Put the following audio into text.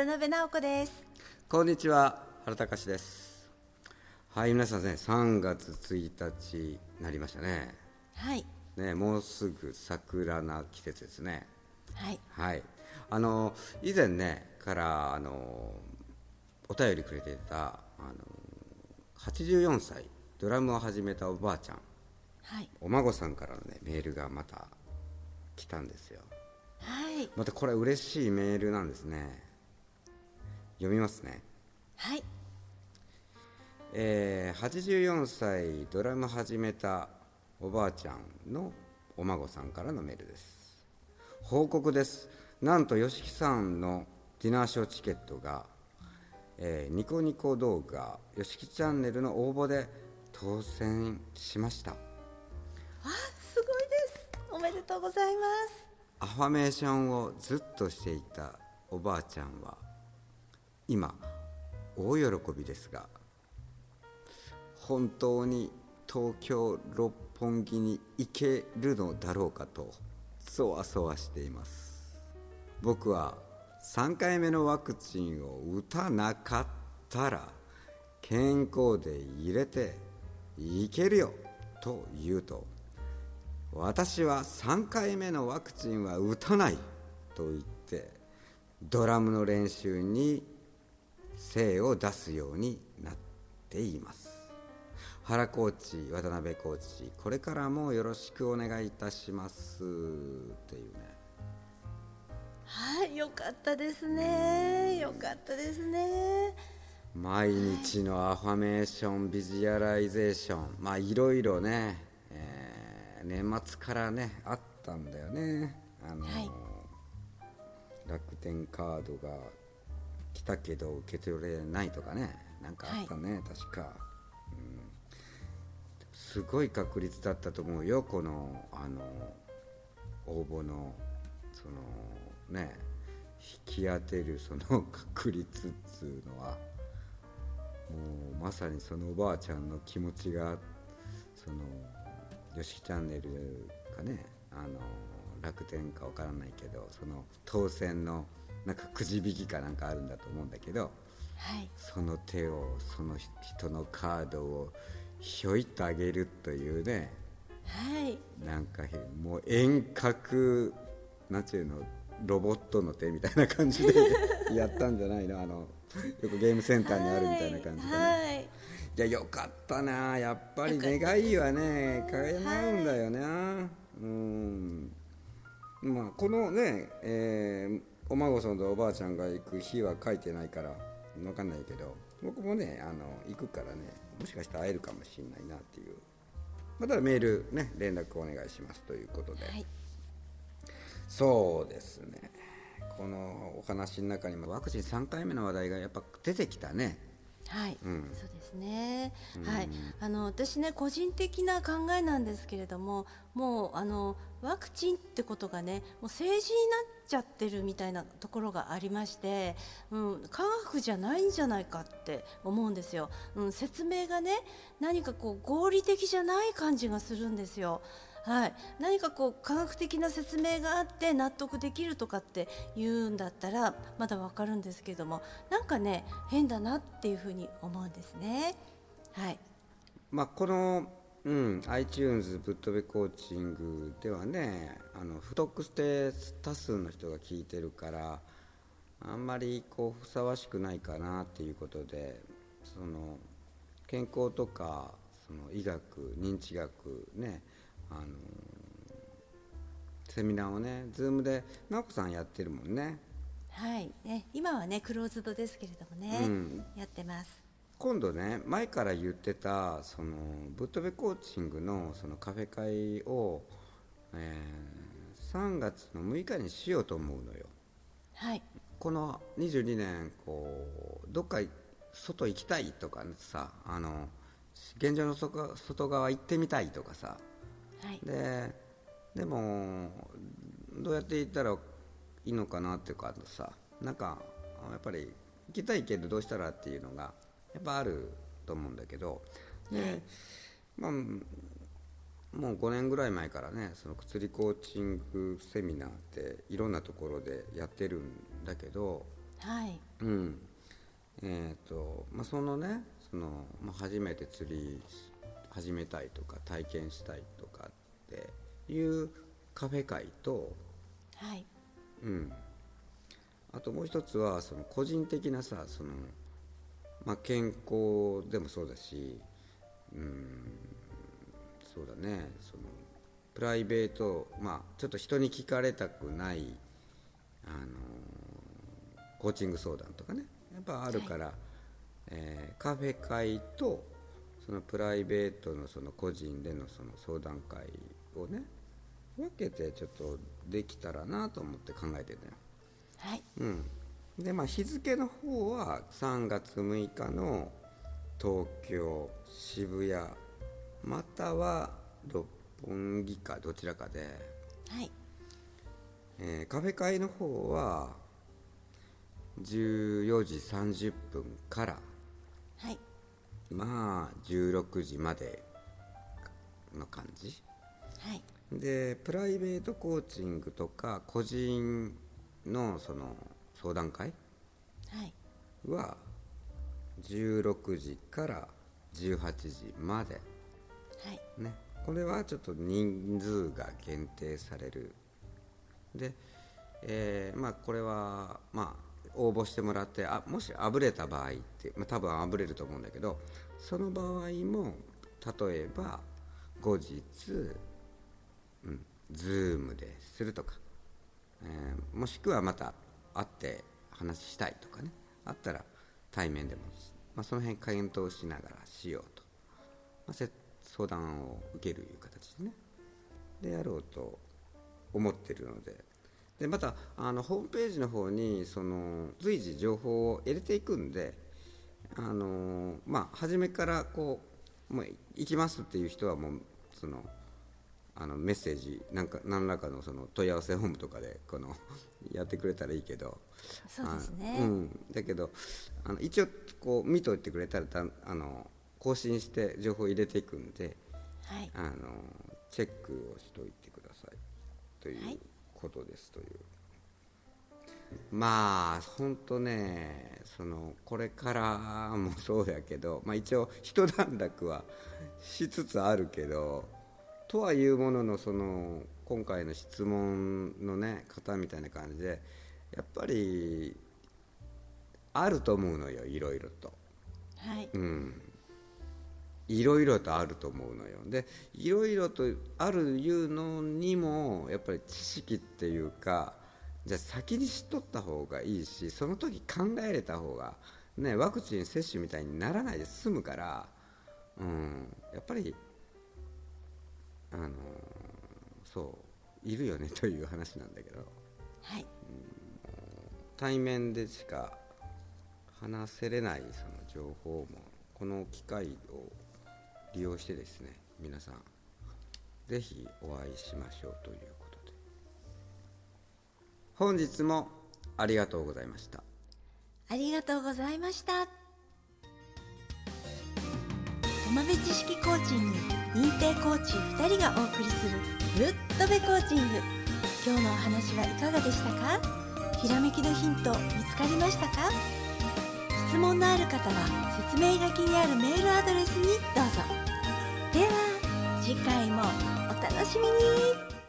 渡辺直子です。こんにちは原隆です。はい皆さんね3月1日になりましたね。はい。ねもうすぐ桜な季節ですね。はい。はい。あの以前ねからあのお便りくれていたあの84歳ドラムを始めたおばあちゃん。はい。お孫さんからのねメールがまた来たんですよ。はい。またこれ嬉しいメールなんですね読みますね。はい。えー84歳ドラム始めたおばあちゃんのお孫さんからのメールです。報告です。なんと YOSHIKI さんのディナーショーチケットが、えーニコニコ動画 YOSHIKI チャンネルの応募で当選しました。あすごいです。おめでとうございます。アファメーションをずっとしていたおばあちゃんは今大喜びですが本当に東京六本木に行けるのだろうかとそわそわしています。僕は3回目のワクチンを打たなかったら健康で入れていけるよと言うと私は3回目のワクチンは打たないと言ってドラムの練習に精を出すようになっています。原コーチ渡辺コーチこれからもよろしくお願いいたします。っていうね。はいよかったですね。よかったですね。毎日のアファメーションビジュアライゼーションまあいろいろね、えー年末からねあったんだよね。あの、はい。楽天カードが来たけど受け取れないとかねなんかあったね、確か、うん、すごい確率だったと思うよこのあの応募のそのね引き当てるその 確率っつうのは。もうまさにそのおばあちゃんの気持ちがそのよしきチャンネルかねあの楽天かわからないけどその当選のなんかくじ引きかなんかあるんだと思うんだけどはい。その手をその人のカードをひょいっとあげるというねはい。なんかへもう遠隔なんていうのロボットの手みたいな感じで やったんじゃないの？あのよくゲームセンターにあるみたいな感じでね、はい。いやよかったなやっぱり願いはね叶うんだよな、うん。まあこのね、えーお孫さんとおばあちゃんが行く日は書いてないから分かんないけど僕もねあの行くからねもしかしたら会えるかもしれないなっていう。またメールね連絡お願いしますということで、はい。そうですね。このお話の中にもワクチン3回目の話題がやっぱ出てきたねはい、うんそうですね。はい、あの私ね個人的な考えなんですけれども、もうあのワクチンってことがね、もう政治になっちゃってるみたいなところがありまして、うん、科学じゃないんじゃないかって思うんですよ。うん、説明がね、何かこう合理的じゃない感じがするんですよ。はい、何かこう科学的な説明があって納得できるとかって言うんだったらまだわかるんですけどもなんかね変だなっていうふうに思うんですね。はい、まあ、この、うん、iTunes ぶっ飛びコーチングではねあの不特定多数の人が聞いてるからあんまりこうふさわしくないかなっていうことでその健康とかその医学認知学ねあのセミナーをね Zoom で直子さんやってるもんね。はい、ね今はねクローズドですけれどもね、うん。やってます。今度ね前から言ってたそのぶっ飛びコーチングのそのカフェ会を、えー3月の6日にしようと思うのよ。はい、この22年こうどっか外行きたいとかさあの現状の外外側行ってみたいとかさはい、ででもどうやって行ったらいいのかなっていうかさなんかやっぱり行きたいけどどうしたらっていうのがやっぱあると思うんだけどで、まあもう5年ぐらい前からねその薬コーチングセミナーっていろんなところでやってるんだけど、はい。うん。えーとまあ、そのねその、まあ、初めて釣り始めたいとか体験したいとかっていうカフェ会と、はい。うん、あともう一つはその個人的なさその、まあ、健康でもそうだし、うん、そうだね。そのプライベート、まあ、ちょっと人に聞かれたくない、あのコーチング相談とかね。やっぱあるから、えーカフェ会とそのプライベートのその個人でのその相談会をね分けてちょっとできたらなと思って考えてるのよ。はい。うん、でまあ日付の方は3月6日の東京渋谷または六本木かどちらかで、はい。えーカフェ会の方は14時30分からはいまあ16時までの感じ。はい。でプライベートコーチングとか個人のその相談会はい。は16時から18時まで。はい。ね。これはちょっと人数が限定される。で、えーまあこれはまあ応募してもらってあもしあぶれた場合って、まあ、多分あぶれると思うんだけどその場合も例えば後日、うん、Zoom でするとか、えーもしくはまた会って話したいとかねあったら対面でも、まあ、その辺検討しながらしようと、まあ、相談を受けるいう形でね。でやろうと思ってるのででまたあのホームページの方にその随時情報を入れていくんであのまあ初めからこうもう行きますっていう人はもうそのあのメッセージなんか何らかのその問い合わせフォームとかでこのやってくれたらいいけどそうですね。あうん、だけどあの一応こう見といてくれたらだあの更新して情報入れていくんではい。あのチェックをしといてください。といはい。うことですという、まあ本当ねそのこれからもそうやけど、まあ、一応一段落はしつつあるけどとはいうもののその今回の質問のね方みたいな感じでやっぱりあると思うのよいろいろと。はい。うんいろいろとあると思うのよ。でいろいろとあるいうのにもやっぱり知識っていうかじゃあ先に知っとった方がいいしその時考えれた方が、ね、ワクチン接種みたいにならないで済むから、うん、やっぱりあのそういるよねという話なんだけど。はい。対面でしか話せれないその情報もこの機会を利用してですね皆さんぜひお会いしましょうということで。本日もありがとうございました。ありがとうございました。友部知識コーチング認定コーチ2人がお送りするぶっとべコーチング。今日のお話はいかがでしたか？ひらめきのヒント見つかりましたか？質問のある方は説明書きにあるメールアドレスにどうぞ。では次回もお楽しみに。